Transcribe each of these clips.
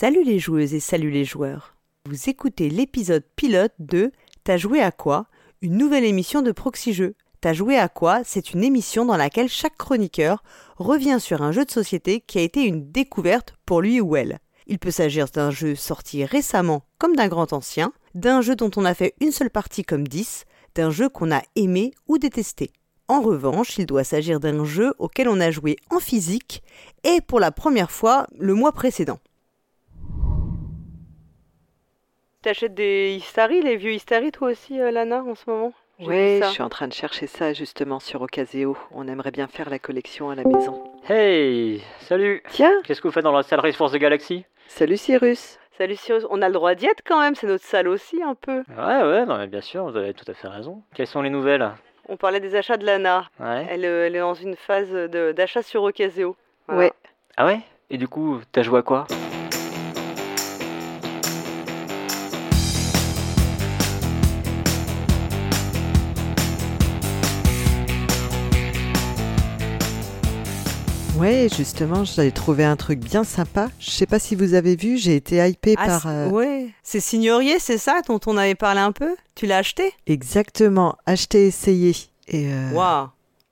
Salut les joueuses et salut les joueurs. Vous écoutez l'épisode pilote de T'as joué à quoi? Une nouvelle émission de Proxy Jeux. T'as joué à quoi? C'est une émission dans laquelle chaque chroniqueur revient sur un jeu de société qui a été une découverte pour lui ou elle. Il peut s'agir d'un jeu sorti récemment comme d'un grand ancien, d'un jeu dont on a fait une seule partie comme 10, d'un jeu qu'on a aimé ou détesté. En revanche, il doit s'agir d'un jeu auquel on a joué en physique et pour la première fois le mois précédent. T'achètes des Histari, les vieux Histari toi aussi, euh, Lana, en ce moment? Ça. je suis en train de chercher ça justement sur Ocaseo. On aimerait bien faire la collection à la maison. Hey, salut Tiens, Qu'est-ce que vous faites dans la salle Race Force de Galaxy? Salut Cyrus. Salut Cyrus, on a le droit d'y être quand même, c'est notre salle aussi un peu. Ouais, ouais, non mais bien sûr, vous avez tout à fait raison. Quelles sont les nouvelles? On parlait des achats de Lana. Ouais. Elle, euh, elle est dans une phase de- d'achat sur Ocaseo. Voilà. Ouais. Ah ouais? Et du coup, t'as joué à quoi? Ouais, justement, j'avais trouvé un truc bien sympa. Je sais pas si vous avez vu, j'ai été hypé Ah, par. euh, Ouais, c'est Signorier, c'est ça dont on avait parlé un peu? Tu l'as acheté? Exactement, acheter, essayer. Et euh, Waouh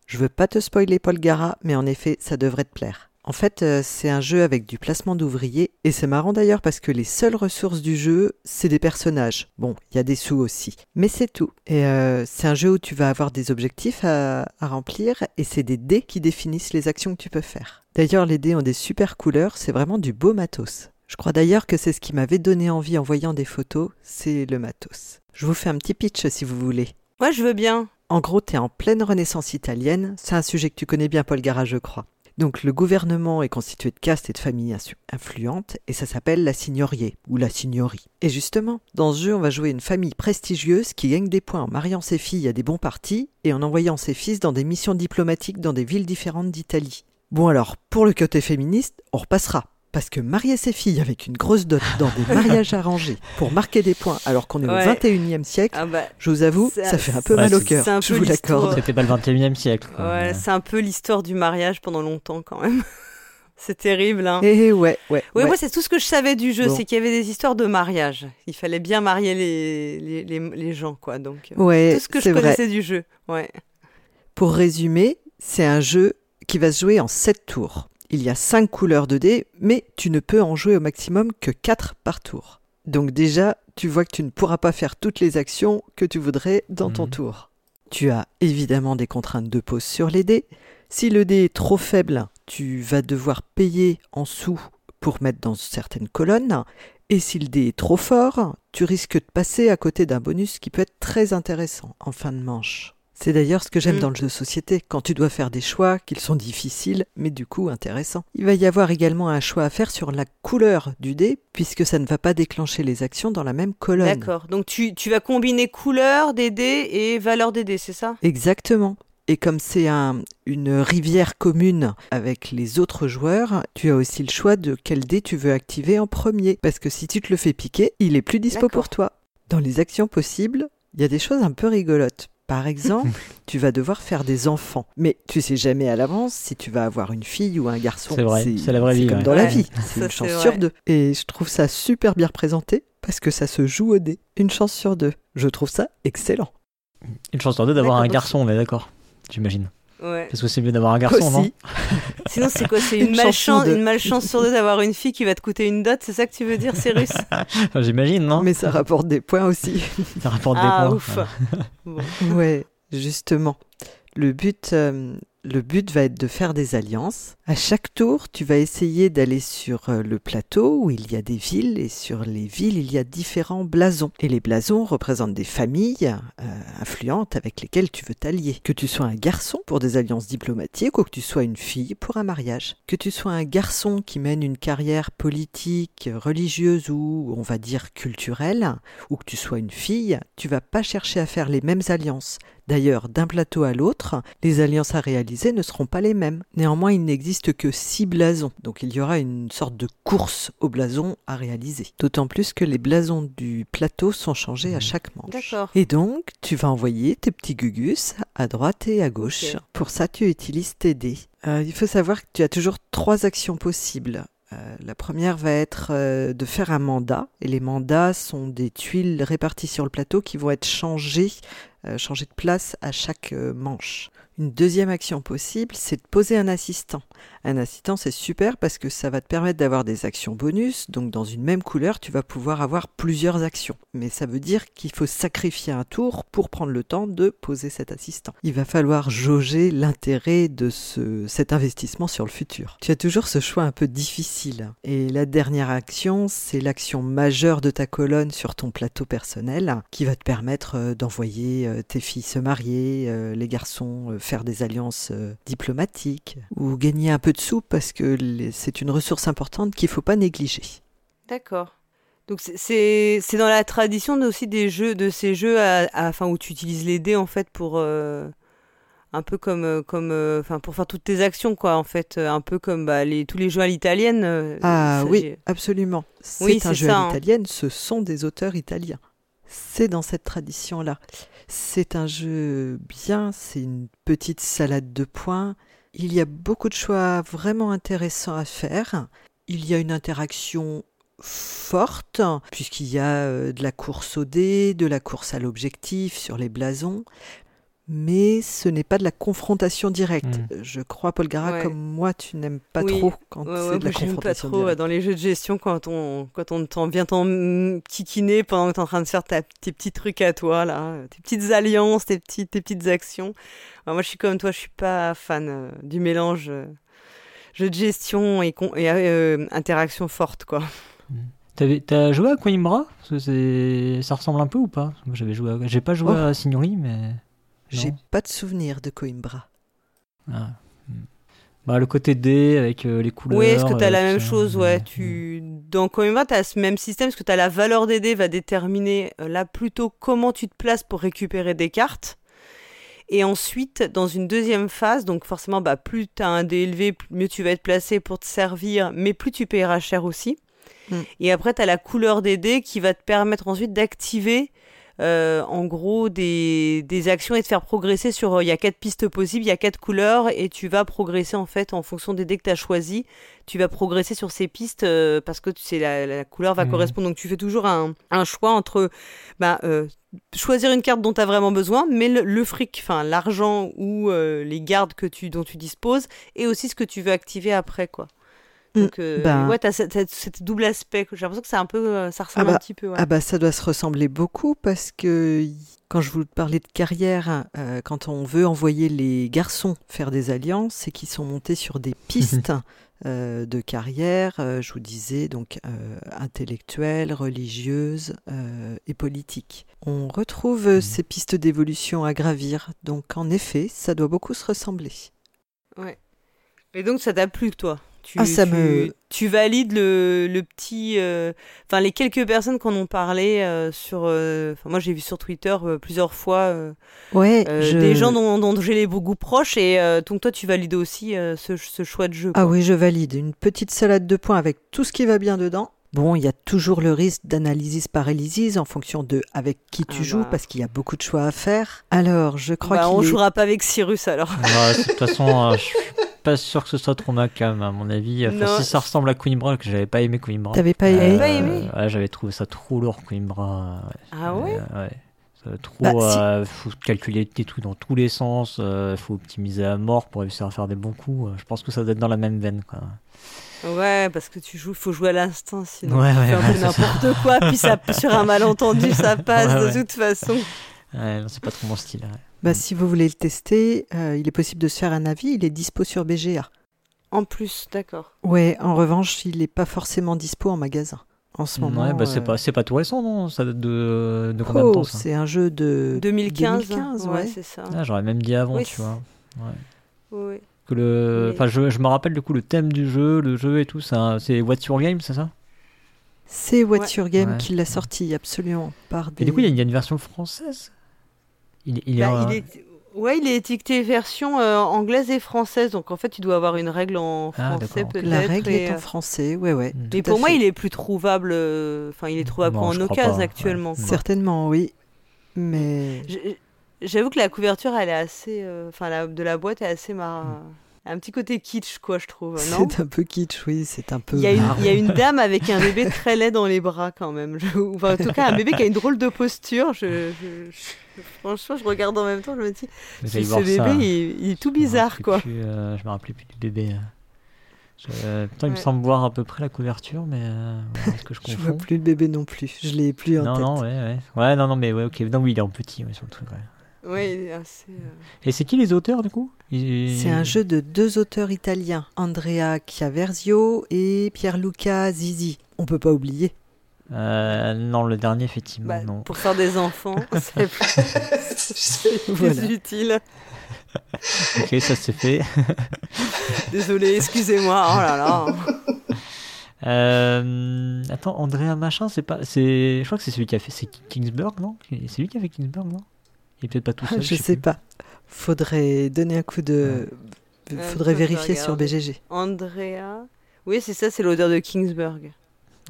je veux pas te spoiler Paul Gara, mais en effet, ça devrait te plaire. En fait, euh, c'est un jeu avec du placement d'ouvriers, et c'est marrant d'ailleurs parce que les seules ressources du jeu, c'est des personnages. Bon, il y a des sous aussi, mais c'est tout. Et euh, c'est un jeu où tu vas avoir des objectifs à, à remplir, et c'est des dés qui définissent les actions que tu peux faire. D'ailleurs, les dés ont des super couleurs, c'est vraiment du beau matos. Je crois d'ailleurs que c'est ce qui m'avait donné envie en voyant des photos, c'est le matos. Je vous fais un petit pitch si vous voulez. Ouais, je veux bien. En gros, tu es en pleine renaissance italienne. C'est un sujet que tu connais bien, Paul Gara, je crois. Donc, le gouvernement est constitué de castes et de familles influentes, et ça s'appelle la signorie, ou la signorie. Et justement, dans ce jeu, on va jouer une famille prestigieuse qui gagne des points en mariant ses filles à des bons partis et en envoyant ses fils dans des missions diplomatiques dans des villes différentes d'Italie. Bon alors, pour le côté féministe, on repassera. Parce que marier ses filles avec une grosse dot dans des mariages arrangés pour marquer des points alors qu'on est Ouais. au 21e siècle, Ah bah, je vous avoue, Ça- ça fait un peu Ouais, mal au cœur, c'est un je peu vous l'accorde. C'était pas le 21 e siècle. quoi. ouais, c'est un peu l'histoire du mariage pendant longtemps quand même. c'est terrible, hein. Eh ouais, ouais. Oui, ouais. moi, c'est tout ce que je savais du jeu, Bon. c'est qu'il y avait des histoires de mariage. Il fallait bien marier les, les, les, les gens, quoi. Donc, euh, Ouais, tout ce que je vrai. connaissais du jeu. Ouais. Pour résumer, c'est un jeu qui va se jouer en 7 tours. Il y a 5 couleurs de dés, mais tu ne peux en jouer au maximum que 4 par tour. Donc déjà, tu vois que tu ne pourras pas faire toutes les actions que tu voudrais dans ton Mhm. tour. Tu as évidemment des contraintes de pause sur les dés. Si le dé est trop faible, tu vas devoir payer en sous pour mettre dans certaines colonnes. Et si le dé est trop fort, tu risques de passer à côté d'un bonus qui peut être très intéressant en fin de manche. C'est d'ailleurs ce que j'aime Mm. dans le jeu de société, quand tu dois faire des choix qu'ils sont difficiles, mais du coup intéressants. Il va y avoir également un choix à faire sur la couleur du dé, puisque ça ne va pas déclencher les actions dans la même colonne. D'accord. Donc, tu, tu vas combiner couleur des dés et valeur des dés, c'est ça? Exactement. Et comme c'est un- une rivière commune avec les autres joueurs, tu as aussi le choix de quel dé tu veux activer en premier. Parce que si tu te le fais piquer, il est plus dispo pour toi. Dans les actions possibles, il y a des choses un peu rigolotes. Par exemple, tu vas devoir faire des enfants. Mais tu sais jamais à l'avance si tu vas avoir une fille ou un garçon. C'est vrai, c'est la vraie vie, comme ouais. dans la vie. C'est une chance sur deux. Et je trouve ça super bien représenté parce que ça se joue au dé. Une chance sur deux. Je trouve ça excellent. Une chance sur deux d'avoir un garçon, on est d'accord J'imagine. Ouais. Parce que c'est mieux d'avoir un garçon, non Sinon, c'est quoi C'est une, Une une malchance sur deux d'avoir une fille qui va te coûter une dot, c'est ça que tu veux dire, Cyrus Enfin, J'imagine, non mais ça rapporte des points aussi. Ça rapporte Ah, des points. ouf. Bon. Ouais, justement. Le but, euh, le but va être de faire des alliances. À chaque tour, tu vas essayer d'aller sur euh, le plateau où il y a des villes et sur les villes, il y a différents blasons. Et les blasons représentent des familles euh, influentes avec lesquelles tu veux t'allier. Que tu sois un garçon pour des alliances diplomatiques ou que tu sois une fille pour un mariage. Que tu sois un garçon qui mène une carrière politique, religieuse ou on va dire culturelle, ou que tu sois une fille, tu vas pas chercher à faire les mêmes alliances. D'ailleurs, d'un plateau à l'autre, les alliances à réaliser ne seront pas les mêmes. Néanmoins, il n'existe que six blasons, donc il y aura une sorte de course aux blasons à réaliser. D'autant plus que les blasons du plateau sont changés à chaque manche. D'accord. Et donc, tu vas envoyer tes petits gugus à droite et à gauche. Pour ça, tu utilises tes dés. Euh, il faut savoir que tu as toujours trois actions possibles. Euh, la première va être euh, de faire un mandat. Et les mandats sont des tuiles réparties sur le plateau qui vont être changées, euh, changées de place à chaque euh, manche. Une deuxième action possible, c'est de poser un assistant. Un assistant, c'est super parce que ça va te permettre d'avoir des actions bonus. Donc, dans une même couleur, tu vas pouvoir avoir plusieurs actions. Mais ça veut dire qu'il faut sacrifier un tour pour prendre le temps de poser cet assistant. Il va falloir jauger l'intérêt de ce, cet investissement sur le futur. Tu as toujours ce choix un peu difficile. Et la dernière action, c'est l'action majeure de ta colonne sur ton plateau personnel qui va te permettre euh, d'envoyer tes filles se marier, euh, les garçons euh, faire des alliances euh, diplomatiques ou gagner un peu de sous parce que c'est une ressource importante qu'il faut pas négliger. D'accord. Donc c'est- dans la tradition aussi des jeux de ces jeux à, à- enfin où tu utilises les dés en fait pour euh, un peu comme euh, comme euh, pour faire toutes tes actions quoi en fait euh, un peu comme bah, les tous les jeux à l'italienne. euh, Ah ça, oui, absolument. C'est Oui, un jeu ça, à hein. l'italienne, ce sont des auteurs italiens. C'est dans cette tradition-là. C'est un jeu bien, c'est une petite salade de points. Il y a beaucoup de choix vraiment intéressants à faire. Il y a une interaction forte, puisqu'il y a euh, de la course au dé, de la course à l'objectif sur les blasons. Mais ce n'est pas de la confrontation directe. Je crois, Paul Gara, Ouais. comme moi, tu n'aimes pas Oui. trop quand Ouais, c'est ouais, de la moi, j'aime pas confrontation trop directe. dans les jeux de gestion quand on quand on t'en vient t'en kikiner pendant que t'es en train de faire ta- tes petits trucs à toi là, tes petites alliances, tes petites tes petites actions. Alors, moi je suis comme toi, je suis pas fan euh, du mélange euh, jeu de gestion et, con- et euh, interaction forte quoi. T'avais- T'as joué à Coimbra? Parce que Ça ressemble un peu ou pas? Moi j'avais joué à... J'ai pas joué Oh. à Signori, mais. J'ai pas de souvenir de Coimbra. Ah. hmm. Bah, le côté D avec euh, les couleurs. Oui, est-ce que tu as euh, la même chose? Euh, ouais, hmm. tu dans Coimbra, tu as ce même système parce que tu as la valeur des dés va déterminer euh, là plutôt comment tu te places pour récupérer des cartes. Et ensuite, dans une deuxième phase, donc forcément, bah, plus tu as un dé élevé, mieux tu vas être placé pour te servir, mais plus tu payeras cher aussi. Mm. Et après, tu as la couleur des dés qui va te permettre ensuite d'activer euh, en gros des, des actions et de faire progresser sur... euh, Il y a quatre pistes possibles, il y a quatre couleurs et tu vas progresser en fait en fonction des dés que tu as choisis. Tu vas progresser sur ces pistes euh, parce que tu sais, la, la couleur va Mhm. correspondre. Donc tu fais toujours un, un choix entre bah, euh, choisir une carte dont tu as vraiment besoin, mais le, le fric, enfin l'argent ou euh, les gardes que tu, dont tu disposes et aussi ce que tu veux activer après. quoi. Mm, Donc, euh, ben- ouais, tu as cet double aspect. J'ai l'impression que c'est un peu, euh, ça ressemble Ah bah, un petit peu. ouais. Ah bah ça doit se ressembler beaucoup parce que quand je vous parlais de carrière, euh, quand on veut envoyer les garçons faire des alliances, c'est qu'ils sont montés sur des pistes euh, de carrière, euh, je vous disais donc euh, intellectuelle, religieuse euh, et politique. On retrouve Mhm. ces pistes d'évolution à gravir, donc en effet, ça doit beaucoup se ressembler. Et donc ça t'a plu, toi? Tu, Ah, ça tu, me- tu valides le, le petit. euh, Enfin, les quelques personnes qu'on en parlé euh, sur. euh, moi, j'ai vu sur Twitter euh, plusieurs fois euh, Ouais, euh, je- des gens dont, dont j'ai les beaucoup proches. Et euh, donc, toi, tu valides aussi euh, ce, ce choix de jeu. Ah oui, je valide. Une petite salade de points avec tout ce qui va bien dedans. Bon, il y a toujours le risque d'analysis paralysis en fonction de avec qui tu Ah joues bah. parce qu'il y a beaucoup de choix à faire. Alors, je crois Bah, on qu'il est... jouera pas avec Cyrus alors. Ouais, de toute façon, euh, je suis pas sûr que ce soit trop ma cam, à mon avis. Enfin, si ça ressemble à Coimbra, que j'avais pas aimé Coimbra. T'avais pas Euh, aimé pas aimé Ouais, j'avais trouvé ça trop lourd, Coimbra. Ah ouais Euh, ouais. Trop, Bah, si- euh, faut calculer des trucs dans tous les sens, euh, faut optimiser à mort pour réussir à faire des bons coups. Je pense que ça doit être dans la même veine. Quoi. Ouais, parce que tu joues, faut jouer à l'instant, sinon Ouais, tu ouais, fais un peu n'importe quoi, puis ça, sur un malentendu, ça passe Ouais, de ouais. toute façon. Ouais, non, c'est pas trop mon style. Bah, si vous voulez le tester, euh, il est possible de se faire un avis. Il est dispo sur BGA. En plus, d'accord. Ouais, en revanche, il n'est pas forcément dispo en magasin en ce moment. Ouais, bah, c'est euh, pas, c'est pas tout récent, non? Ça date de, de combien de Oh, temps ça? c'est un jeu de 2015, 2015, ouais, ouais. c'est ça. Ah, J'aurais même dit avant, Oui, tu vois. Ouais. Ouais. Que le... Enfin, je, je me rappelle du coup le thème du jeu, le jeu et tout, c'est What's Your Game, c'est ça? C'est What Ouais. Your Game Ouais. qui l'a sorti, absolument. Par des... Et du coup, il y, a- il y a une version française? Il, il est Bah, il est... Ouais, il est étiqueté version euh, anglaise et française, donc en fait, tu dois avoir une règle en Ah, français peut-être. La règle et, est en euh, français, ouais, ouais. Mm. Mais à pour moi, fait. il est plus trouvable. euh, Enfin, il est trouvable Non, en occasion actuellement. ouais. quoi. Certainement, oui. Mais J'avoue que la couverture, elle est assez. Enfin, la, de la boîte est assez mar... Un petit côté kitsch, quoi, je trouve, C'est un peu kitsch, oui, c'est un peu. il y, a une, marrant. il y a une dame avec un bébé très laid dans les bras quand même. Je- enfin, en tout cas, un bébé qui a une drôle de posture. Je, je- je- franchement, je regarde en même temps, je me dis, Vous ce bébé, ça. il, il est tout bizarre, quoi. plus, euh, je me rappelais plus du bébé. Je- euh, putain, il me semble voir à peu près la couverture, mais euh, ouais, est-ce que je vois plus le bébé non plus. Je l'ai plus en Non, tête. non, ouais, ouais. Ouais, non, non, mais ouais, ok. Non, oui, il est en petit ouais, sur le truc, ouais. Est assez, euh, Et c'est qui les auteurs, du coup? Ils- C'est un jeu de deux auteurs italiens, Andrea Chiaverzio et Pierluca Zizi. On peut pas oublier. Euh, non, le dernier, effectivement, bah, non. pour faire des enfants, c'est plus, c'est plus Voilà. utile. Ok, ça c'est fait. Désolé, excusez-moi. Oh là là. Euh, attends, Andrea Machin, c'est pas. c'est Je crois que c'est celui qui a fait. C'est Kingsburg, non? C'est lui qui a fait Kingsburg, non? Il est peut-être pas tout seul. je sais plus. pas. Faudrait donner un coup de. Ouais, Faudrait je vais vérifier sur. BGG. Andrea. Oui, c'est ça, c'est l'odeur de Kingsburg.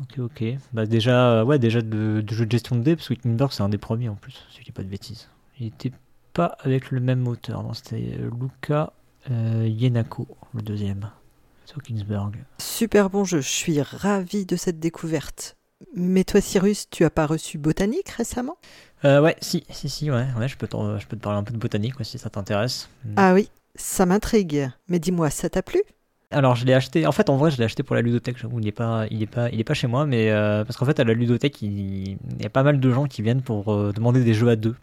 Ok, ok. Bah, déjà, euh, ouais, déjà de, de jeu de gestion de dés, parce que Kingsburg, c'est un des premiers en plus, si je dis pas de bêtises. Il était pas avec le même auteur, c'était euh, Luca euh, Yenako, le deuxième. Sur Kingsburg. Super bon jeu. Je suis ravi de cette découverte. Mais toi, Cyrus, tu as pas reçu Botanique récemment? Euh, ouais, si, si, si, ouais, ouais je, peux t'en- je peux te parler un peu de botanique, ouais, si ça t'intéresse. Ah oui, ça m'intrigue. Mais dis-moi, ça t'a plu? Alors je l'ai acheté. En fait, en vrai, je l'ai acheté pour la ludothèque. J'avoue, il est pas, il est pas, il est pas chez moi, mais euh, parce qu'en fait, à la ludothèque, il, il y a pas mal de gens qui viennent pour euh, demander des jeux à deux.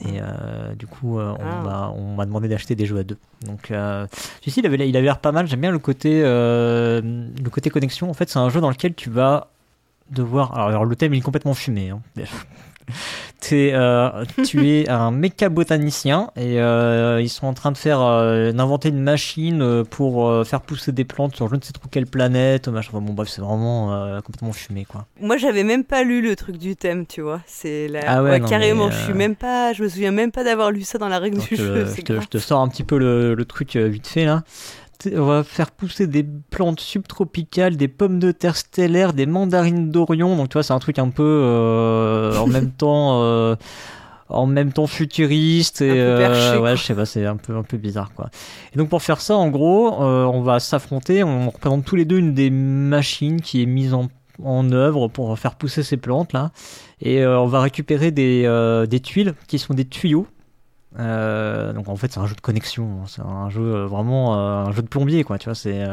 Et euh, du coup, euh, on Ah. m'a, on m'a demandé d'acheter des jeux à deux. Donc, euh, celui-ci, il avait, il avait l'air pas mal. J'aime bien le côté, le côté connexion. En fait, c'est un jeu dans lequel tu vas devoir. Alors, alors, le thème il est complètement fumé. hein. T'es, euh, tu es un méca botanicien et euh, ils sont en train de faire euh, d'inventer une machine euh, pour euh, faire pousser des plantes sur je ne sais trop quelle planète. Machin. Enfin, bon bref, c'est vraiment euh, complètement fumé quoi. Moi, j'avais même pas lu le truc du thème, tu vois. C'est la... Ah ouais, carrément. Je euh, suis même pas. Je me souviens même pas d'avoir lu ça dans la règle du je, jeu. je te- grave. je te sors un petit peu le, le truc euh, vite fait là. On va faire pousser des plantes subtropicales, des pommes de terre stellaires, des mandarines d'Orion. Donc tu vois, c'est un truc un peu euh, en même temps, euh, en même temps futuriste et Un peu perché, euh, ouais, je sais pas, c'est un peu un peu bizarre quoi. Et donc pour faire ça, en gros, on va s'affronter. On représente tous les deux une des machines qui est mise en en œuvre pour faire pousser ces plantes là et euh, on va récupérer des, euh, des tuiles qui sont des tuyaux euh, donc en fait c'est un jeu de connexion, c'est un jeu euh, vraiment euh, un jeu de plombier quoi. Tu vois, c'est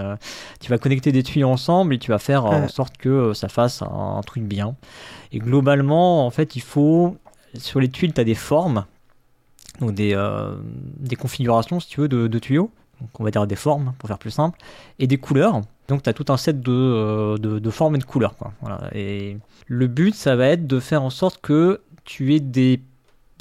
tu vas connecter des tuyaux ensemble et tu vas faire en sorte que ça fasse un, un truc bien. Et globalement en fait il faut sur les tuiles tu as des formes, donc des des configurations si tu veux de, de tuyaux. Donc on va dire des formes pour faire plus simple et des couleurs. Donc tu as tout un set de, de, de formes et de couleurs quoi. Voilà. Et le but ça va être de faire en sorte que tu aies des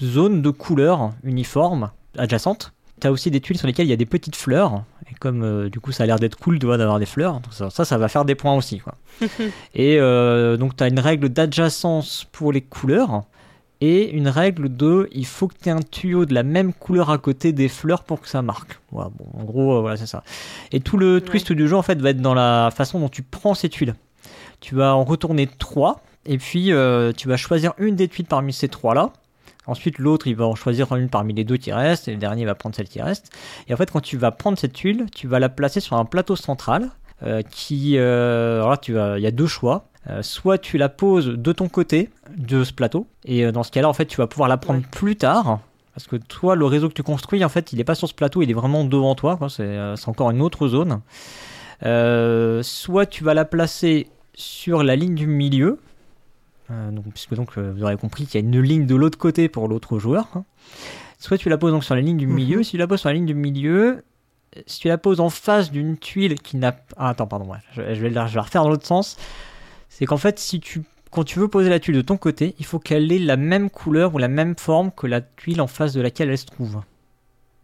zones de couleurs uniformes adjacentes. Tu as aussi des tuiles sur lesquelles il y a des petites fleurs. Et comme euh, du coup ça a l'air d'être cool d'avoir des fleurs, donc ça, ça, ça va faire des points aussi. Quoi. et euh, donc tu as une règle d'adjacence pour les couleurs. Et une règle de il faut que tu aies un tuyau de la même couleur à côté des fleurs pour que ça marque. Voilà, bon, en gros, euh, voilà, c'est ça. Et tout le twist du jeu en fait va être dans la façon dont tu prends ces tuiles. Tu vas en retourner trois, et puis euh, tu vas choisir une des tuiles parmi ces trois-là. Ensuite, l'autre, il va en choisir une parmi les deux qui restent, et le dernier va prendre celle qui reste. Et en fait, quand tu vas prendre cette tuile, tu vas la placer sur un plateau central, euh, qui, euh, alors là, tu vas, il y a deux choix. Euh, soit tu la poses de ton côté de ce plateau, et dans ce cas-là, en fait, tu vas pouvoir la prendre Ouais. plus tard. Parce que toi, le réseau que tu construis, en fait, il n'est pas sur ce plateau, il est vraiment devant toi. C'est encore une autre zone. Soit tu vas la placer sur la ligne du milieu, donc, puisque donc euh, vous aurez compris qu'il y a une ligne de l'autre côté pour l'autre joueur. hein. Soit tu la poses donc sur la ligne du milieu. Mhm. Si tu la poses sur la ligne du milieu, si tu la poses en face d'une tuile qui n'a ah, attends pardon ouais, je, je vais la, je vais la refaire dans l'autre sens. C'est qu'en fait si tu quand tu veux poser la tuile de ton côté, il faut qu'elle ait la même couleur ou la même forme que la tuile en face de laquelle elle se trouve.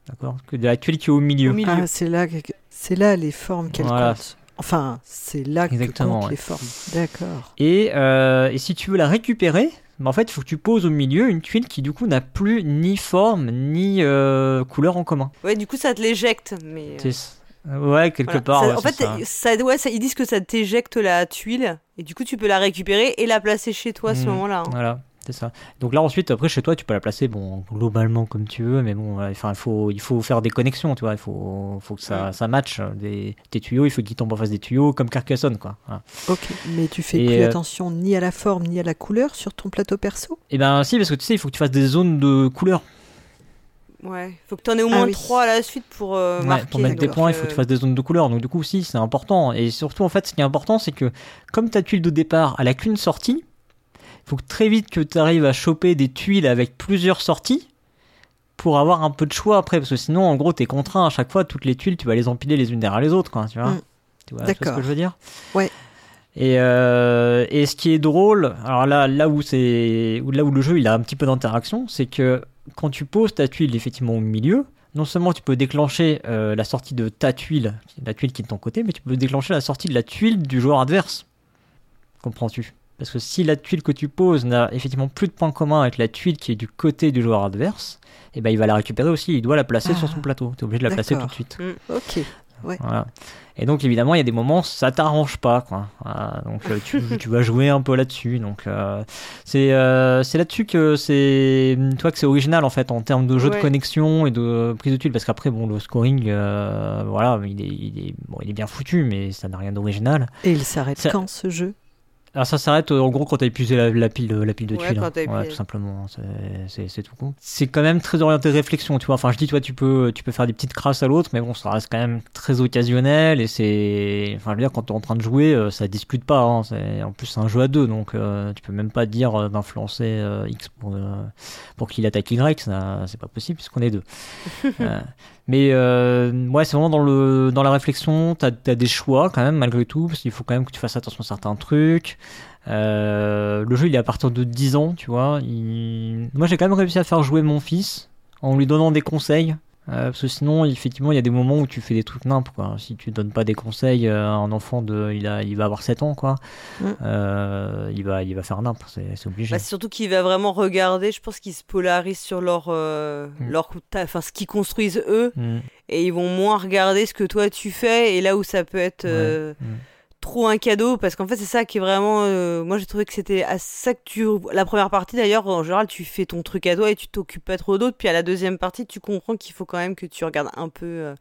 D'accord? Que de la tuile qui est au milieu. Au milieu. Ah, c'est là, que- c'est là les formes qu'elle Voilà. compte. Enfin, c'est là que Exactement, comptent ouais. les formes. D'accord. Et, euh, et si tu veux la récupérer, bah, en fait, il faut que tu poses au milieu une tuile qui du coup n'a plus ni forme ni euh, couleur en commun. Ouais, du coup, ça te l'éjecte. Mais... euh, Ouais, quelque voilà. part. Ça- ouais, en fait, ça. ça. ouais, ça- ils disent que ça t'éjecte la tuile et du coup, tu peux la récupérer et la placer chez toi à ce Mhm. moment-là. hein. Voilà. C'est ça. Donc là ensuite après chez toi tu peux la placer bon globalement comme tu veux mais bon enfin il faut il faut faire des connexions tu vois il faut faut que ça ça matche des tes tuyaux il faut qu'ils tombent en face des tuyaux comme Carcassonne quoi. Voilà. Ok, mais tu fais Et, plus euh, attention ni à la forme ni à la couleur sur ton plateau perso? Et ben si parce que tu sais il faut que tu fasses des zones de couleur Ouais, faut que tu en aies au Ah moins oui. 3 à la suite pour euh, Ouais, marquer. pour mettre des points il faut que euh, tu fasses des zones de couleur donc du coup si c'est important et surtout en fait ce qui est important c'est que comme ta tuile de départ elle a qu'une sortie faut que très vite que tu arrives à choper des tuiles avec plusieurs sorties pour avoir un peu de choix après parce que sinon en gros t'es contraint à chaque fois toutes les tuiles tu vas les empiler les unes derrière les autres quoi tu vois. Mm. tu vois, ce que je veux dire? Ouais. et, euh, et ce qui est drôle alors là là où c'est là où le jeu il a un petit peu d'interaction c'est que quand tu poses ta tuile effectivement au milieu non seulement tu peux déclencher euh, la sortie de ta tuile la tuile qui est de ton côté mais tu peux déclencher la sortie de la tuile du joueur adverse. Comprends-tu? Parce que si la tuile que tu poses n'a effectivement plus de points communs avec la tuile qui est du côté du joueur adverse, et ben il va la récupérer aussi, il doit la placer Ah, sur son plateau. Tu es obligé de la placer tout de suite. Ok. Voilà. Et donc évidemment, il y a des moments ça t'arrange pas quoi. Voilà. donc euh, tu, tu vas jouer un peu là-dessus. Donc euh, c'est euh, c'est là-dessus que c'est toi que c'est original en fait en termes de jeu de Ouais. connexion et de prise de tuiles parce qu'après bon le scoring euh, voilà, il est, il est bon, il est bien foutu mais ça n'a rien d'original. Et il s'arrête quand ce jeu? Alors ça s'arrête euh, en gros quand t'as épuisé la, la pile de, la pile de Ouais, tuiles. quand hein. Ouais, tout simplement, c'est- c'est tout con. C'est quand même très orienté réflexion, tu vois. Enfin, je dis, toi, tu peux, tu peux faire des petites crasses à l'autre, mais bon, ça reste quand même très occasionnel et c'est, enfin, je veux dire, quand t'es en train de jouer, euh, ça discute pas. Hein. En plus, c'est un jeu à deux, donc euh, tu peux même pas dire euh, d'influencer euh, X pour, euh, pour qu'il attaque Y, c'est pas possible puisqu'on est deux. Mais euh, ouais, c'est vraiment dans le dans la réflexion, t'as as des choix quand même malgré tout, parce qu'il faut quand même que tu fasses attention à certains trucs. Euh, le jeu il est à partir de 10 ans, tu vois. Moi j'ai quand même réussi à faire jouer mon fils en lui donnant des conseils. Euh, parce que sinon, effectivement, il y a des moments où tu fais des trucs nimp, quoi. Si tu donnes pas des conseils euh, à un enfant de, il a, il va avoir 7 ans, quoi. Mm. Euh, il va, il va faire nimp, c'est c'est obligé. Bah, surtout qu'il va vraiment regarder, je pense qu'ils se polarisent sur leur, euh, Mm. leur enfin ce qu'ils construisent eux, Mm. et ils vont moins regarder ce que toi tu fais, et là où ça peut être Ouais. Trop un cadeau, parce qu'en fait c'est ça qui est vraiment, euh, moi j'ai trouvé que c'était à ça que tu, la première partie d'ailleurs en général tu fais ton truc à toi et tu t'occupes pas trop d'autres, puis à la deuxième partie tu comprends qu'il faut quand même que tu regardes un peu, euh,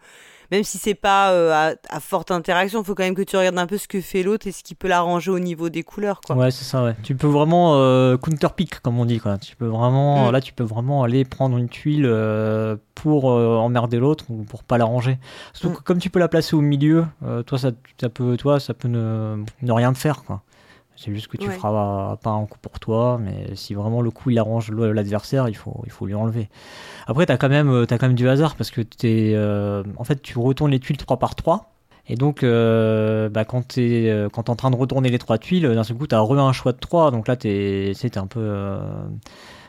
même si c'est pas euh, à, à forte interaction, il faut quand même que tu regardes un peu ce que fait l'autre et ce qui peut l'arranger au niveau des couleurs, quoi. Ouais, c'est ça, ouais. Tu peux vraiment counter pick, comme on dit, quoi. Tu peux vraiment, Mm. là, tu peux vraiment aller prendre une tuile pour emmerder l'autre ou pour pas l'arranger. Surtout Mm. que comme tu peux la placer au milieu, toi, ça, ça peut, toi, ça peut ne, ne rien te faire, quoi. C'est juste que tu Ouais. feras pas un coup pour toi, mais si vraiment le coup il arrange l'adversaire, il faut, il faut lui enlever. Après, t'as quand même, euh, t'as quand même du hasard parce que t'es, euh, en fait, tu retournes les tuiles 3 par 3 et donc, euh, bah, quand t'es euh, quand t'es en train de retourner les trois tuiles, d'un seul coup, t'as re un choix de 3 donc là, t'es t'es un peu. euh,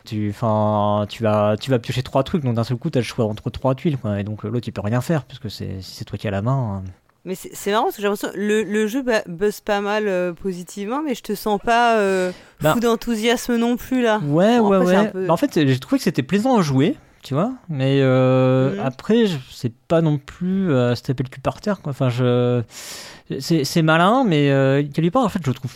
tu, enfin, tu vas, tu vas piocher trois trucs, donc d'un seul coup, t'as le choix entre trois tuiles, quoi. Et donc l'autre, il peut rien faire, puisque c'est si c'est toi qui as la main. hein. Mais c'est marrant parce que j'ai l'impression le, le jeu buzz pas mal euh, positivement, mais je te sens pas euh, Bah. fou d'enthousiasme non plus là. Ouais, Bon, ouais, après, ouais. peu- Bah, en fait, j'ai trouvé que c'était plaisant à jouer, tu vois. Mais euh, Mhm. après, je- c'est pas non plus euh, se taper le cul par terre, quoi. Enfin, je. C'est malin, mais euh, quelque part, en fait, je le trouve.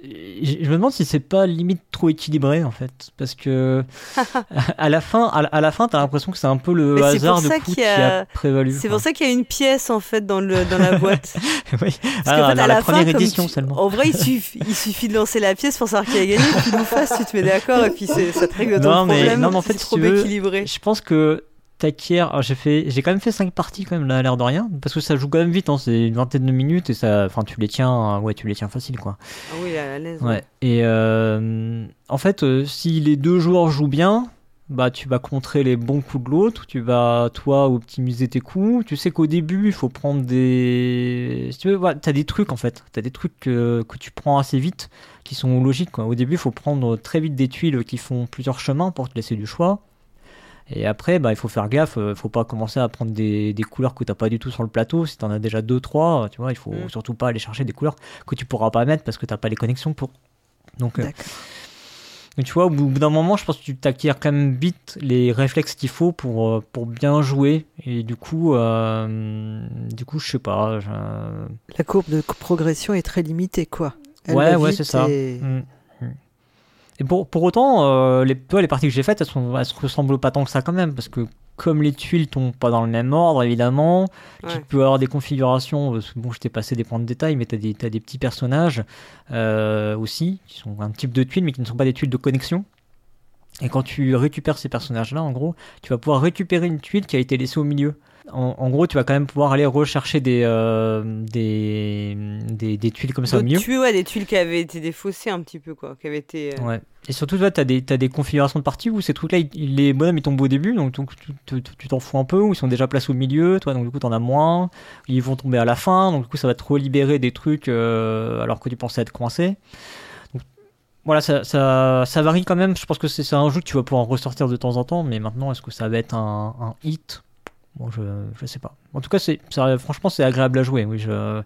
Je me demande si c'est pas limite trop équilibré en fait parce que à la fin à la, à la fin t'as l'impression que c'est un peu le Mais hasard de qui a- prévalu C'est pour ça qu'il y a une pièce en fait dans, le, dans la boîte. oui. Parce Ah, qu'en fait, dans à la, la première fin, édition tu- seulement En vrai, il suffit, il suffit de lancer la pièce pour savoir qui a gagné, puis nous face, tu te mets d'accord et puis ça te règle ton Non, mais- problème. non, mais en fait, si trop tu veux, équilibré. Je pense que t'acquiers. alors, J'ai fait, j'ai quand même fait 5 parties quand même là, à l'air de rien, parce que ça joue quand même vite. Hein, c'est une vingtaine de minutes et ça, enfin tu les tiens, euh, ouais tu les tiens facile quoi. Ah oui, à l'aise. Ouais. Et euh, en fait, euh, si les deux joueurs jouent bien, bah tu vas contrer les bons coups de l'autre, tu vas toi optimiser tes coups. Tu sais qu'au début il faut prendre des, si tu veux, t'as des trucs en fait, t'as des trucs que, que tu prends assez vite, qui sont logiques quoi. Au début il faut prendre très vite des tuiles qui font plusieurs chemins pour te laisser du choix. Et après, bah, il faut faire gaffe, euh, faut pas commencer à prendre des, des couleurs que t'as pas du tout sur le plateau. Si t'en as déjà deux, trois, tu vois, il faut Mm. surtout pas aller chercher des couleurs que tu pourras pas mettre parce que t'as pas les connexions pour. Donc, euh, donc, tu vois, au bout d'un moment, je pense que tu t'acquiers quand même vite les réflexes qu'il faut pour, euh, pour bien jouer. Et du coup, euh, du coup, je sais pas. je- La courbe de progression est très limitée, quoi. Elle Ouais, ouais, c'est ça. et-. Mm. Et pour, pour autant, euh, les, toi, les parties que j'ai faites, elles, sont, elles se ressemblent pas tant que ça quand même, parce que comme les tuiles tombent pas dans le même ordre, évidemment, tu peux avoir des configurations. parce que Bon, je t'ai passé des points de détail, mais tu as, des petits personnages euh, aussi, qui sont un type de tuiles, mais qui ne sont pas des tuiles de connexion. Et quand tu récupères ces personnages-là, en gros, tu vas pouvoir récupérer une tuile qui a été laissée au milieu. En, en gros, tu vas quand même pouvoir aller rechercher des, euh, des, des, des tuiles comme ça au milieu. tuiles, ouais, des tuiles qui avaient été défaussées un petit peu, quoi. Qui avaient été. euh, Ouais. Et surtout, toi, tu as des, t'as des configurations de parties où ces trucs-là, ils- les bonhommes, ils tombent au début, donc, tu- t'en fous un peu, ou ils sont déjà placés au milieu, toi, donc du coup, t'en as moins. Ils vont tomber à la fin, donc du coup, ça va te relibérer des trucs euh, alors que tu pensais être coincé. Donc, voilà, ça, ça, ça varie quand même. Je pense que c'est c'est un jeu que tu vas pouvoir ressortir de temps en temps, mais maintenant, est-ce que ça va être un, un hit? Bon, je, je sais pas. En tout cas, c'est, franchement, c'est agréable à jouer. Oui, je, euh,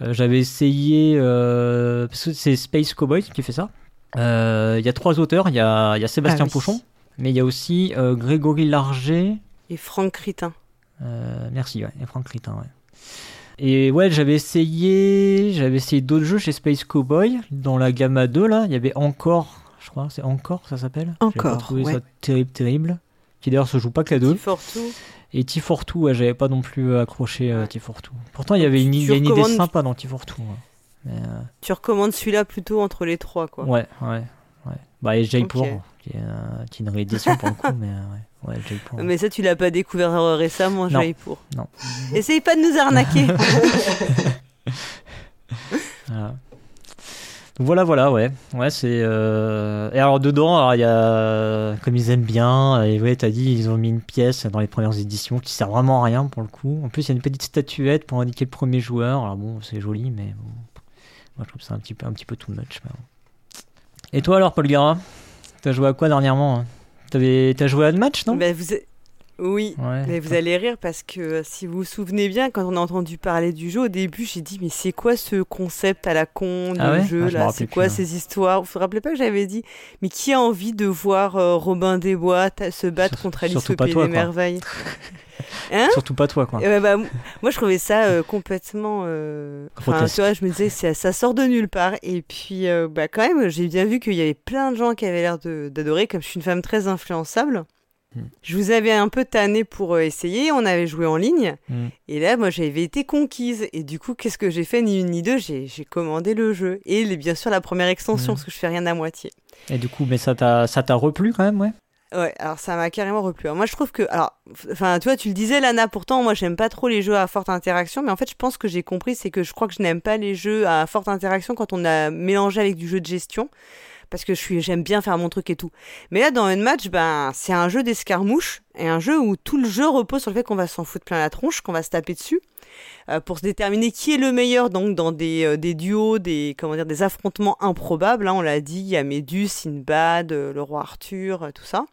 j'avais essayé. euh, parce que c'est Space Cowboy qui fait ça. Euh, Il y a trois auteurs. Il y a, y a Sébastien Ah oui. Pochon, mais il y a aussi euh, Grégory Larger. Et Franck Critin. Euh, merci, ouais, et Franck Ritin, ouais. Et ouais, j'avais essayé, j'avais essayé d'autres jeux chez Space Cowboy dans la gamma 2 là. Il y avait encore, je crois, c'est encore ça s'appelle. Encore, trouvé ouais. ça terrible, terrible. Qui d'ailleurs se joue pas que la 2. T42. Et T42, ouais, j'avais pas non plus accroché euh, T42. Pourtant, il y avait une, y a une idée sympa dans T42. ouais. Mais, euh, Tu recommandes celui-là plutôt entre les trois, quoi. ouais, ouais, ouais. Bah, et Jaipur, Ok. qui, est, euh, qui est une réédition pour le coup, mais euh, ouais, ouais, Jaipur. Mais ça, tu l'as pas découvert euh, récemment, Non. Jaipur. Non. Essaye pas de nous arnaquer. Voilà. Voilà, voilà, ouais. Ouais, c'est. euh, Et alors, dedans, il y a. Comme ils aiment bien, et ouais, t'as dit, ils ont mis une pièce dans les premières éditions qui sert vraiment à rien pour le coup. En plus, il y a une petite statuette pour indiquer le premier joueur. Alors bon, c'est joli, mais bon. Moi, je trouve ça un petit peu, un petit peu too much. Et toi, alors, Paul Gara T'as joué à quoi dernièrement hein? T'avais- T'as joué à un match, non? Bah, vous... Oui. Ouais. Mais vous allez rire parce que euh, si vous vous souvenez bien, quand on a entendu parler du jeu, au début, j'ai dit mais c'est quoi ce concept à la con de Ah ouais? jeu Ah, là? C'est plus, quoi hein. ces histoires? Vous vous rappelez pas que j'avais dit mais qui a envie de voir euh, Robin des Bois se battre Sur- contre Alice au Pays des. Merveilles? Hein? Surtout pas toi, quoi. Eh ben, bah, moi je trouvais ça euh, complètement euh, tu vois je me disais ça, ça sort de nulle part et puis bah quand même j'ai bien vu qu'il y avait plein de gens qui avaient l'air d'adorer comme je suis une femme très influençable. Je vous avais un peu tanné pour euh, essayer on avait joué en ligne. Hmm. et là moi j'avais été conquise. Et du coup qu'est-ce que j'ai fait? Ni une ni deux j'ai j'ai commandé le jeu. Et les- bien sûr la première extension Hmm. parce que je fais rien à moitié. Et du coup, mais ça t'a ça t'a replu quand même, ouais? Ouais, alors ça m'a carrément replu. Alors moi je trouve que, alors, enfin tu vois, tu le disais Lana, pourtant moi j'aime pas trop les jeux à forte interaction, mais en fait je pense que j'ai compris, c'est que je crois que je n'aime pas les jeux à forte interaction quand on a mélangé avec du jeu de gestion, parce que je suis, j'aime bien faire mon truc et tout. Mais là dans un match, ben c'est un jeu d'escarmouche et un jeu où tout le jeu repose sur le fait qu'on va s'en foutre plein la tronche, qu'on va se taper dessus. euh, pour se déterminer qui est le meilleur donc dans des, euh, duos, des comment des affrontements improbables. hein, on l'a dit, il y a Méduse, Sinbad, euh, le roi Arthur, tout ça.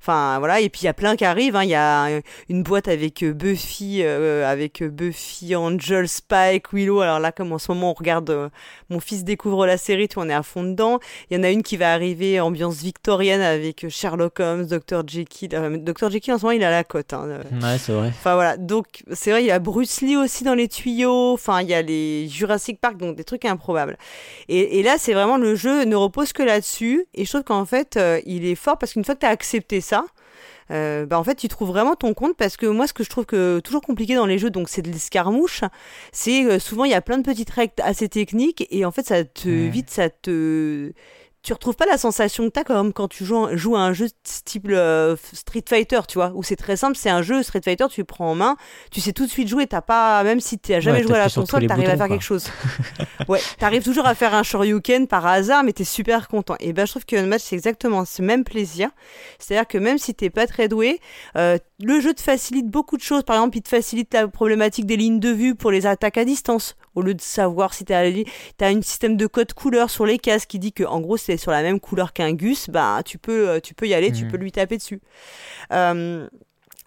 Enfin voilà, et puis il y a plein qui arrivent. hein. Il y a une boîte avec euh, Buffy, euh, avec euh, Buffy, Angel, Spike, Willow. Alors là, comme en ce moment on regarde, euh, mon fils découvre la série, tout on est à fond dedans. Il y en a une qui va arriver ambiance victorienne avec Sherlock Holmes, Dr Jekyll. Euh, Dr Jekyll en ce moment il a la cote. Hein, Ouais, c'est vrai. Enfin voilà, donc c'est vrai, il y a Bruce Lee aussi dans les tuyaux, enfin il y a les Jurassic Park, donc des trucs improbables. Et, et là, c'est vraiment le jeu ne repose que là-dessus, et je trouve qu'en fait, il est fort parce qu'une fois que tu as accepté ça, euh, bah en fait tu trouves vraiment ton compte parce que moi ce que je trouve que toujours compliqué dans les jeux donc c'est de l'escarmouche c'est euh, souvent il y a plein de petites règles assez techniques et en fait ça te vite ça te tu retrouves pas la sensation que t'as comme quand tu joues, joues à un jeu type euh, Street Fighter, tu vois, où c'est très simple, c'est un jeu Street Fighter, tu le prends en main, tu sais tout de suite jouer, t'as pas, même si tu jamais Ouais, joué à la console, t'arrives à faire quoi. quelque chose. ouais, t'arrives toujours à faire un Shoryuken par hasard, mais t'es super content. Et ben je trouve que Unmatch c'est exactement ce même plaisir, c'est-à-dire que même si t'es pas très doué, euh, le jeu te facilite beaucoup de choses. Par exemple, il te facilite la problématique des lignes de vue pour les attaques à distance. Au lieu de savoir si t'as as un système de code couleur sur les cases qui dit que en gros c'est sur la même couleur qu'un gus, bah tu peux euh, tu peux y aller, tu Mhm. peux lui taper dessus. Euh,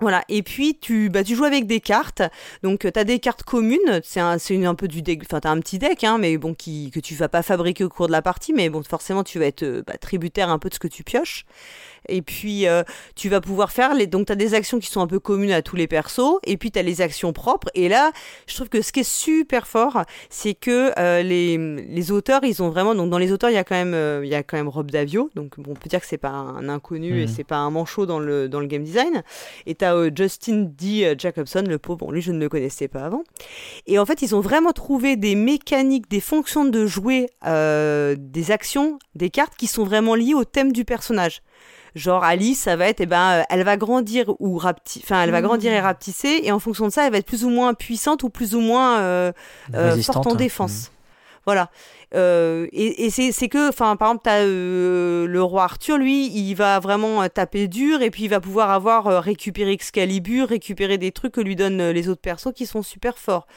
voilà, et puis tu, bah, tu joues avec des cartes. Donc tu as des cartes communes, c'est un, c'est une- un peu du deck, enfin tu un petit deck, hein, mais bon, qui, que tu vas pas fabriquer au cours de la partie, mais bon, forcément tu vas être euh, bah, tributaire un peu de ce que tu pioches. Et puis, euh, tu vas pouvoir faire les. Donc, tu as des actions qui sont un peu communes à tous les persos. Et puis, tu as les actions propres. Et là, je trouve que ce qui est super fort, c'est que euh, les, les auteurs, ils ont vraiment. Donc, dans les auteurs, il y a quand même, euh, il y a quand même Rob Davio. Donc, bon, on peut dire que c'est pas un inconnu et Mhm. c'est pas un manchot dans le, dans le game design. Et tu as Justin D. Jacobson, le pauvre. Bon, lui, je ne le connaissais pas avant. Et en fait, ils ont vraiment trouvé des mécaniques, des fonctions de jouer, euh, des actions, des cartes qui sont vraiment liées au thème du personnage. Genre Alice, ça va être, eh ben, euh, elle va grandir ou rapti, enfin, elle va Mhm. grandir et rapetisser, et en fonction de ça, elle va être plus ou moins puissante ou plus ou moins euh, euh, forte en défense. Voilà. Euh, et et c'est que, enfin, par exemple, t'as euh, le roi Arthur, lui, il va vraiment euh, taper dur, et puis il va pouvoir avoir euh, récupéré Excalibur, récupérer des trucs que lui donnent euh, les autres persos qui sont super forts.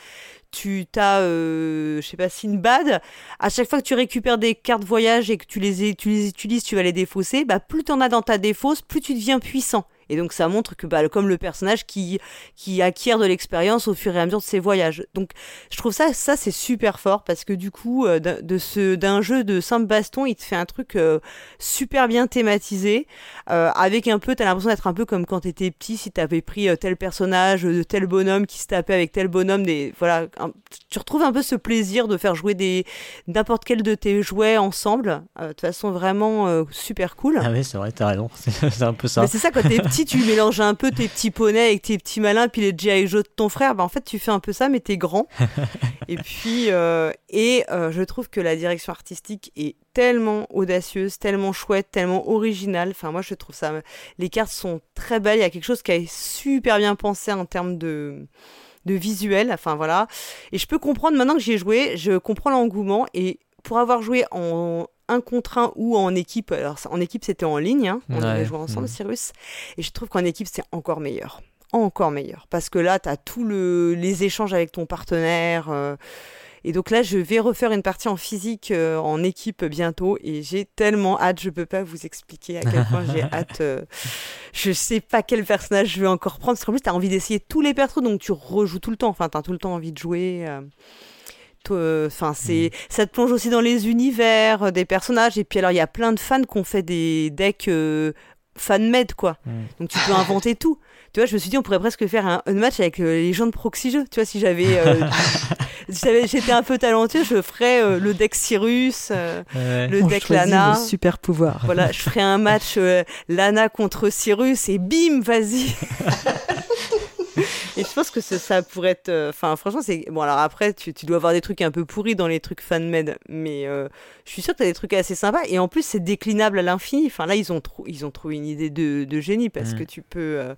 Tu t'as, je sais pas, Sinbad. À chaque fois que tu récupères des cartes voyage et que tu les, tu les utilises, tu vas les défausser. Bah, plus t'en as dans ta défausse, plus tu deviens puissant. Et donc ça montre que bah, comme le personnage qui, qui acquiert de l'expérience au fur et à mesure de ses voyages. Donc je trouve ça, ça c'est super fort parce que du coup, euh, d'un- de ce, d'un jeu de simple baston, il te fait un truc euh, super bien thématisé, euh, avec un peu, t'as l'impression d'être un peu comme quand t'étais petit, si t'avais pris euh, tel personnage de tel bonhomme qui se tapait avec tel bonhomme, des, voilà, un- tu retrouves un peu ce plaisir de faire jouer des n'importe quel de tes jouets ensemble, euh, de façon vraiment euh, super cool. Ah oui, c'est vrai, t'as raison. C'est c'est un peu ça. Mais c'est ça, quand t'es petit, tu mélanges un peu tes petits poneys avec tes petits malins, puis les G.I. Joe de ton frère. Bah, en fait, tu fais un peu ça, mais t'es grand. et puis, euh, et euh, je trouve que la direction artistique est tellement audacieuse, tellement chouette, tellement originale. Enfin, moi, je trouve ça. Les cartes sont très belles. Il y a quelque chose qui est super bien pensé en termes de de visuel, enfin voilà. Et je peux comprendre maintenant que j'y ai joué, je comprends l'engouement et pour avoir joué en un contre un ou en équipe, alors en équipe c'était en ligne, hein, on Ouais, avait joué ensemble, mhm. Cyrus, et je trouve qu'en équipe c'est encore meilleur. Encore meilleur. Parce que là, tu as tous le, les échanges avec ton partenaire. euh, et donc là, je vais refaire une partie en physique, euh, en équipe bientôt. Et j'ai tellement hâte, je peux pas vous expliquer à quel point j'ai hâte. euh, je sais pas quel personnage je vais encore prendre. Parce qu'en plus, tu as envie d'essayer tous les persos, donc tu rejoues tout le temps. Enfin, tu as tout le temps envie de jouer. Euh, euh, Enfin, c'est, ça te plonge aussi dans les univers euh, des personnages. Et puis alors, il y a plein de fans qui ont fait des decks euh, fan-made, quoi. Mm. Donc tu peux inventer tout. Tu vois, je me suis dit, on pourrait presque faire un, un match avec euh, les gens de Proxy Jeux. Tu vois, si j'avais, euh, si j'étais un peu talentueux, je ferais euh, le deck Cyrus, euh, Ouais. le On deck Lana. nos super pouvoirs. Voilà, je ferais un match euh, Lana contre Cyrus et bim, vas-y. et je pense que ça pourrait être. euh, Enfin, franchement, c'est. Bon, alors après, tu, tu dois avoir des trucs un peu pourris dans les trucs fan-made, mais euh, je suis sûre que tu as des trucs assez sympas. Et en plus, c'est déclinable à l'infini. Enfin, là, ils ont, ils ont trouvé une idée de, de génie parce Mm. que tu peux. euh,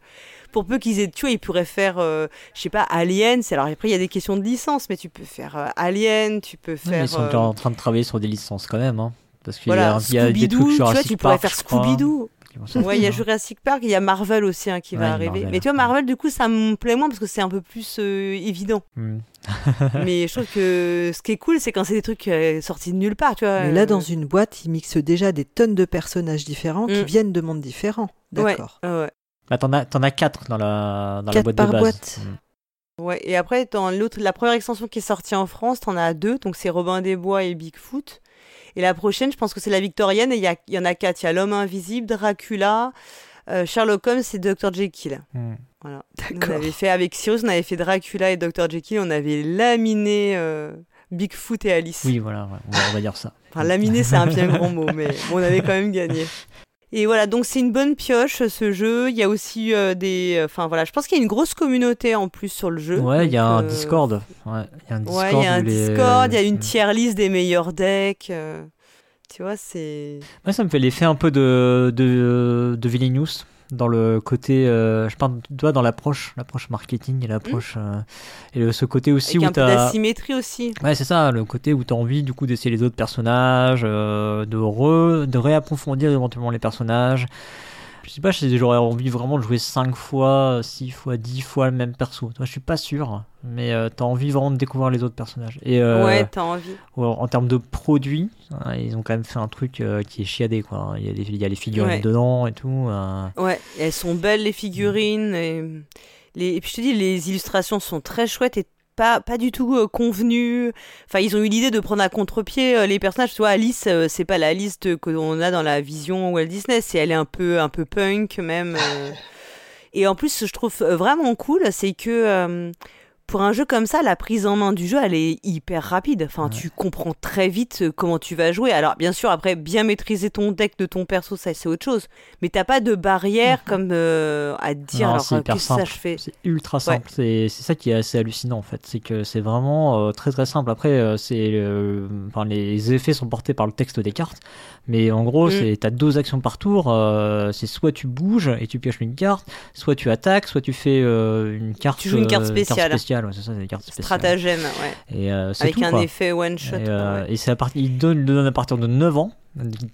pour peu qu'ils aient. Tu vois, ils pourraient faire, euh, je sais pas, Aliens. Alors après, il y a des questions de licence, mais tu peux faire Alien, tu peux faire. mais ils sont en train de travailler sur des licences quand même. Hein. Parce qu'il y voilà, a, il y a des trucs tu sur vois, tu pourrais Park, faire crois, Scooby-Doo. Qui vont sortir, Ouais, il y a. Jurassic Park, il y a Marvel aussi hein, qui va arriver. Marvel, Mais tu vois. Marvel, du coup, ça me plaît moins parce que c'est un peu plus euh, évident. Hmm. Mais je trouve que ce qui est cool, c'est quand c'est des trucs euh, sortis de nulle part, tu vois. Mais là, euh, dans une boîte, ils mixent déjà des tonnes de personnages différents qui Mm. viennent de mondes différents. D'accord. ouais, ouais. Bah, t'en as, t'en as quatre dans la, dans la boîte par de base. boîte. Hmm. Ouais, et après, dans l'autre, la première extension qui est sortie en France, t'en as deux, donc c'est Robin des Bois et Bigfoot. Et la prochaine, je pense que c'est la victorienne, et il y, en a quatre. Il y a l'homme invisible, Dracula, euh, Sherlock Holmes et Dr. Jekyll. Hmm. Voilà. On avait fait avec Cyrus, on avait fait Dracula et Dr. Jekyll, on avait laminé euh, Bigfoot et Alice. Oui, voilà, ouais, on, va, on va dire ça. Enfin, laminer, c'est un bien grand mot, mais bon, on avait quand même gagné. Et voilà, donc c'est une bonne pioche ce jeu. Il y a aussi euh, des. Enfin voilà, je pense qu'il y a une grosse communauté en plus sur le jeu. Ouais, il y a un euh, Discord. Ouais, il y a un Discord. Ouais, il y a un où les- Discord, il y a une Hmm. tier list des meilleurs decks. euh, tu vois, c'est. Ouais, ça me fait l'effet un peu de, de, de Villainous dans le côté, euh, je parle toi dans l'approche, l'approche marketing et l'approche euh, et ce côté aussi Avec où peu t'as, d'asymétrie aussi. ouais c'est ça, le côté où t'as envie du coup d'essayer les autres personnages, euh, de re, de réapprofondir éventuellement les personnages. Je sais pas si j'aurais envie vraiment de jouer 5 fois, 6 fois, 10 fois le même perso. Toi, je suis pas sûr, mais euh, t'as envie vraiment de découvrir les autres personnages. Et euh, Ouais, t'as envie. en termes de produits, hein, ils ont quand même fait un truc euh, qui est chiadé quoi. Il y a, des- il y a les figurines Ouais. dedans et tout. Ouais, elles sont belles les figurines. Et, les... et puis je te dis, les illustrations sont très chouettes et pas, pas du tout euh, convenu. Enfin, ils ont eu l'idée de prendre à contre-pied euh, les personnages. Tu vois, Alice, euh, c'est pas la liste que l'on a dans la vision Walt Disney. C'est elle est un peu, un peu punk même. Et en plus, je trouve vraiment cool, c'est que pour un jeu comme ça, la prise en main du jeu, elle est hyper rapide. Enfin, Ouais. tu comprends très vite euh, comment tu vas jouer. Alors, bien sûr, après, bien maîtriser ton deck de ton perso, ça, c'est autre chose. Mais t'as pas de barrière comme euh, à te dire, Non, alors, c'est euh, hyper qu'est-ce que ça simple. je fais C'est ultra simple. C'est c'est ça qui est assez hallucinant en fait. C'est que c'est vraiment euh, très très simple. Après, euh, c'est enfin, les effets sont portés par le texte des cartes. Mais en gros, Mm. c'est t'as deux actions par tour. c'est soit tu bouges et tu pioches une carte, soit tu attaques, soit tu fais une carte. Tu joues une carte spéciale. Ouais, c'est ça, c'est des cartes spéciales. Stratagème, ouais. Et euh, c'est Avec tout, un quoi. effet one shot. Et, euh, ouais. et c'est à partir, il donne, il le donne à partir de 9 ans,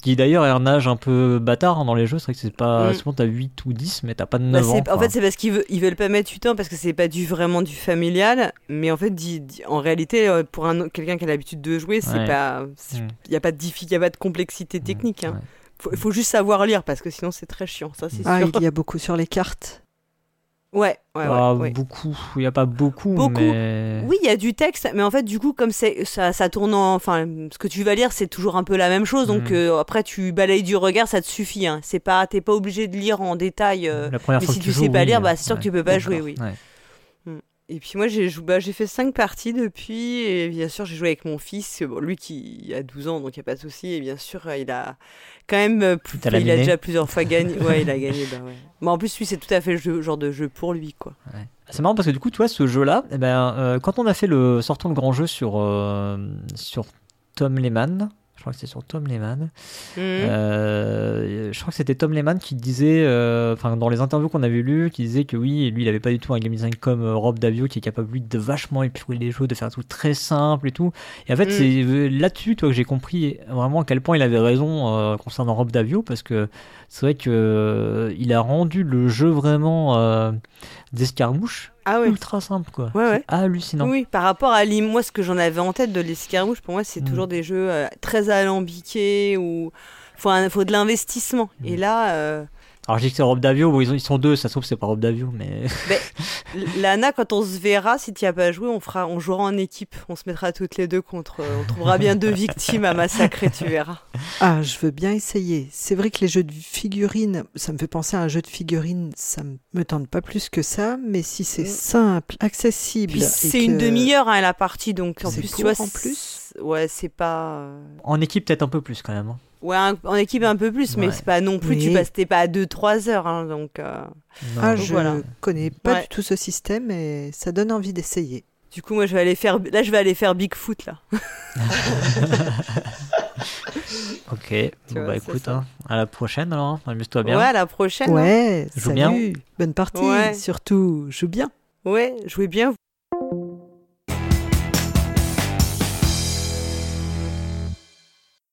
qui d'ailleurs est un âge un peu bâtard hein, dans les jeux. C'est vrai que c'est pas. Mm. Souvent t'as 8 ou 10, mais t'as pas de Bah, 9 ans. c'est- en fait, c'est parce qu'ils veulent, ils veulent pas mettre 8 ans parce que c'est pas du vraiment du familial. Mais en fait, dit- dit- en réalité, euh, pour un, quelqu'un qui a l'habitude de jouer, c'est Ouais. pas, il Mm. y a pas de diffi- y a pas de complexité technique. Hein. ouais. Faut, faut juste savoir lire parce que sinon c'est très chiant. Ça, c'est Ah, sûr. il y a beaucoup sur les cartes. Ouais, ouais, beaucoup, il n'y a pas beaucoup, Beaucoup. mais... Oui, il y a du texte, mais en fait, du coup, comme c'est ça, ça tourne en. Enfin, ce que tu vas lire, c'est toujours un peu la même chose. Donc Mm. euh, après, tu balayes du regard, ça te suffit. Hein. C'est pas, t'es pas obligé de lire en détail. euh, la première mais fois si que tu tu sais joues, pas oui, lire, bah, c'est sûr que tu peux pas jouer, oui. Et puis moi, j'ai bah, fait 5 parties depuis, et bien sûr, j'ai joué avec mon fils, bon, lui qui a 12 ans, donc il n'y a pas de souci, et bien sûr, euh, il a quand même, euh, il a déjà plusieurs fois gagné. Ouais, il a gagné, bah ouais. Mais en plus, lui, c'est tout à fait le jeu- genre de jeu pour lui, quoi. C'est marrant parce que du coup, tu vois, ce jeu-là, eh ben, euh, quand on a fait le sortons le grand jeu sur, euh, sur Tom Lehman, je crois que c'est sur Tom Lehman, Mhm. euh, je crois que c'était Tom Lehman qui disait, euh, enfin dans les interviews qu'on avait lues, qui disait que oui, lui il avait pas du tout un game design comme euh, Rob Davio qui est capable lui de vachement épurer les jeux, de faire tout très simple et tout. Et en fait, Mm. c'est là-dessus toi que j'ai compris vraiment à quel point il avait raison euh, concernant Rob Davio parce que c'est vrai que euh, il a rendu le jeu vraiment euh, d'escarmouche Ah ouais. ultra simple quoi. Ouais, ouais. Hallucinant. Oui, par rapport à l'im- moi, ce que j'en avais en tête de l'escarmouche, pour moi, c'est Mm. toujours des jeux euh, très alambiqués ou faut, un- faut de l'investissement. Mm. Et là, euh, Alors je dis que c'est Rob Davio, bon, ils, ont- ils sont deux, ça se trouve c'est pas Rob Davio, mais Lana, quand on se verra, si tu as pas joué, on fera, on jouera en équipe. On se mettra toutes les deux contre. On trouvera bien deux victimes à massacrer, tu verras. Ah, je veux bien essayer. C'est vrai que les jeux de figurines, ça me fait penser à un jeu de figurines, ça me- me tente pas plus que ça, mais si c'est Mm. simple, accessible. C'est une demi-heure hein, la partie, donc en C'est plus, tu court, vois, en c'est- plus. Ouais, c'est pas. euh, en équipe peut-être un peu plus quand même. hein. Ouais, un- en équipe un peu plus, mais Ouais. c'est pas non plus. Tu passes, t'es pas à 2-3 heures, hein, donc. euh, Ah, je voilà. connais pas Ouais. du tout ce système et ça donne envie d'essayer. Du coup, moi, je vais aller faire. Là, je vais aller faire Bigfoot là. Ok, bon, vois, bah écoute, hein, à la prochaine alors, amuse-toi bien. Ouais, à la prochaine. hein. Ouais, Joue salut, bien. bonne partie, Ouais. surtout, joue bien. Ouais, jouez bien.